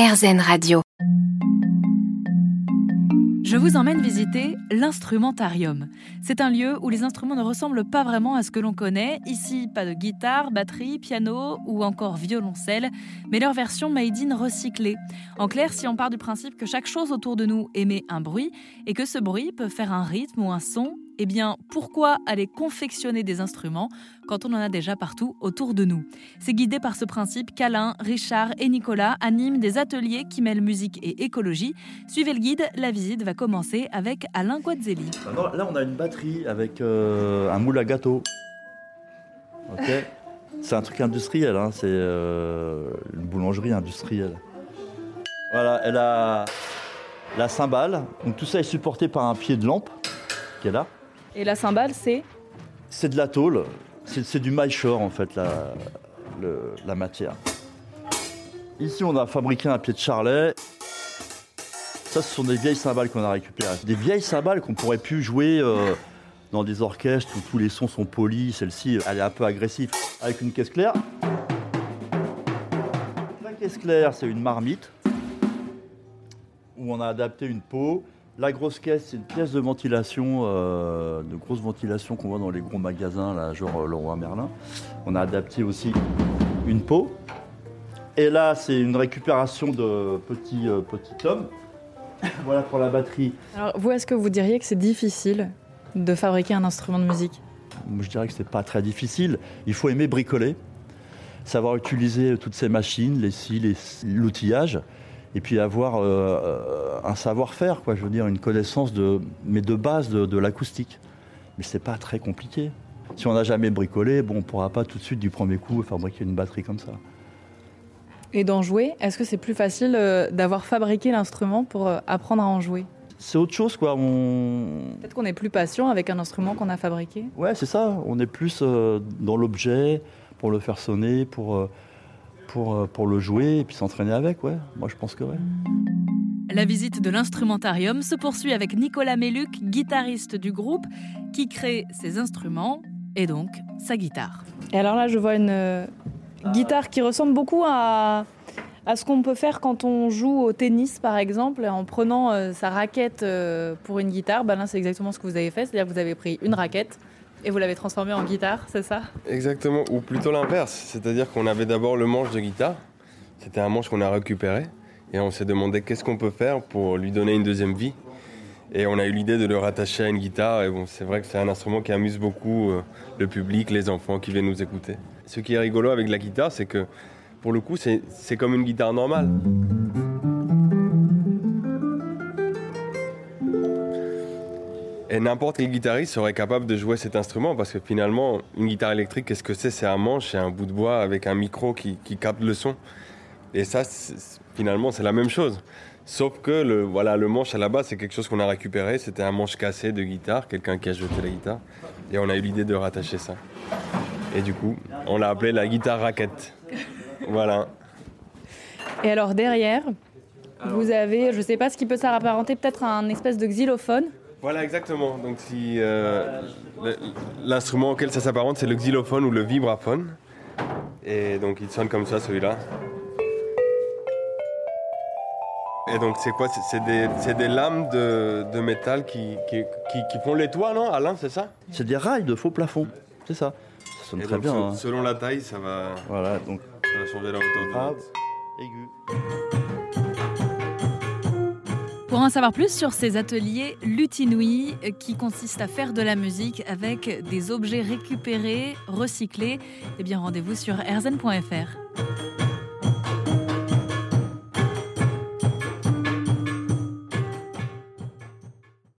RZN Radio. Je vous emmène visiter l'instrumentarium. C'est un lieu où les instruments ne ressemblent pas vraiment à ce que l'on connaît. Ici, pas de guitare, batterie, piano ou encore violoncelle, mais leur version made in recyclée. En clair, si on part du principe que chaque chose autour de nous émet un bruit et que ce bruit peut faire un rythme ou un son, eh bien, pourquoi aller confectionner des instruments quand on en a déjà partout autour de nous? C'est guidé par ce principe qu'Alain, Richard et Nicolas animent des ateliers qui mêlent musique et écologie. Suivez le guide, la visite va commencer avec Alain Guazzelli. Là, on a une batterie avec euh, un moule à gâteau. c'est un truc industriel, hein, c'est euh, une boulangerie industrielle. Voilà, elle a la cymbale. Tout ça est supporté par un pied de lampe qui est là. Et la cymbale, c'est C'est de la tôle. C'est du maillechort, en fait, la, la matière. Ici, on a fabriqué un pied de charlet. Ça, ce sont des vieilles cymbales qu'on a récupérées. Des vieilles cymbales qu'on pourrait plus jouer euh, dans des orchestres où tous les sons sont polis. Celle-ci, elle est un peu agressive. Avec une caisse claire. La caisse claire, c'est une marmite où on a adapté une peau la grosse caisse, c'est une pièce de ventilation, euh, de grosse ventilation qu'on voit dans les gros magasins, là, genre euh, Leroy Merlin. On a adapté aussi une peau. Et là, c'est une récupération de petits, euh, petits tomes. voilà pour la batterie. Alors, vous, est-ce que vous diriez que c'est difficile de fabriquer un instrument de musique? Je dirais que c'est pas très difficile. Il faut aimer bricoler, savoir utiliser toutes ces machines, les scies, l'outillage et puis avoir euh, euh, un savoir-faire, quoi, je veux dire, une connaissance de, mais de base de, l'acoustique. Mais c'est pas très compliqué. Si on n'a jamais bricolé, bon, on pourra pas tout de suite du premier coup fabriquer une batterie comme ça. Et d'en jouer, est-ce que c'est plus facile euh, d'avoir fabriqué l'instrument pour apprendre à en jouer? C'est autre chose, quoi. On... Peut-être qu'on est plus patient avec un instrument qu'on a fabriqué? Ouais, c'est ça. On est plus dans l'objet pour le faire sonner, pour pour, euh, pour le jouer et puis s'entraîner avec, ouais. Moi, je pense que ouais. La visite de l'instrumentarium se poursuit avec Nicolas Meluc, guitariste du groupe, qui crée ses instruments et donc sa guitare. Et alors là, je vois une euh, guitare qui ressemble beaucoup à, à ce qu'on peut faire quand on joue au tennis, par exemple, en prenant euh, sa raquette pour une guitare. Ben là, c'est exactement ce que vous avez fait, c'est-à-dire que vous avez pris une raquette, et vous l'avez transformé en guitare, c'est ça? Exactement, ou plutôt l'inverse. C'est-à-dire qu'on avait d'abord le manche de guitare. C'était un manche qu'on a récupéré. Et on s'est demandé qu'est-ce qu'on peut faire pour lui donner une deuxième vie. Et on a eu l'idée de le rattacher à une guitare. Et bon, c'est vrai que c'est un instrument qui amuse beaucoup euh, le public, les enfants qui viennent nous écouter. Ce qui est rigolo avec la guitare, c'est que pour le coup, c'est comme une guitare normale. Et n'importe quel guitariste serait capable de jouer cet instrument parce que finalement, une guitare électrique, qu'est-ce que c'est? C'est un manche et un bout de bois avec un micro qui, capte le son. Et ça, finalement, c'est la même chose. Sauf que le, voilà, le manche à la base, c'est quelque chose qu'on a récupéré. C'était un manche cassé de guitare, quelqu'un qui a jeté la guitare. Et on a eu l'idée de rattacher ça. Et du coup, on l'a appelé la guitare raquette. voilà. Et alors derrière, vous avez, je ne sais pas ce qui peut s'apparenter, peut-être un espèce de xylophone. Voilà, exactement. Donc, si euh, l'instrument auquel ça s'apparente, c'est le xylophone ou le vibraphone. Et donc, il sonne comme ça, celui-là. Et donc, c'est quoi? C'est des, des, lames de, de métal qui, qui, qui, font les toits, non Alain, c'est ça? C'est des rails de faux plafond, c'est ça. Ça sonne très bien. Hein. Selon la taille, ça va, voilà, donc... ça va changer la hauteur ah, aigu. Pour en savoir plus sur ces ateliers Lutinouille qui consistent à faire de la musique avec des objets récupérés, recyclés, eh bien rendez-vous sur erzen.fr.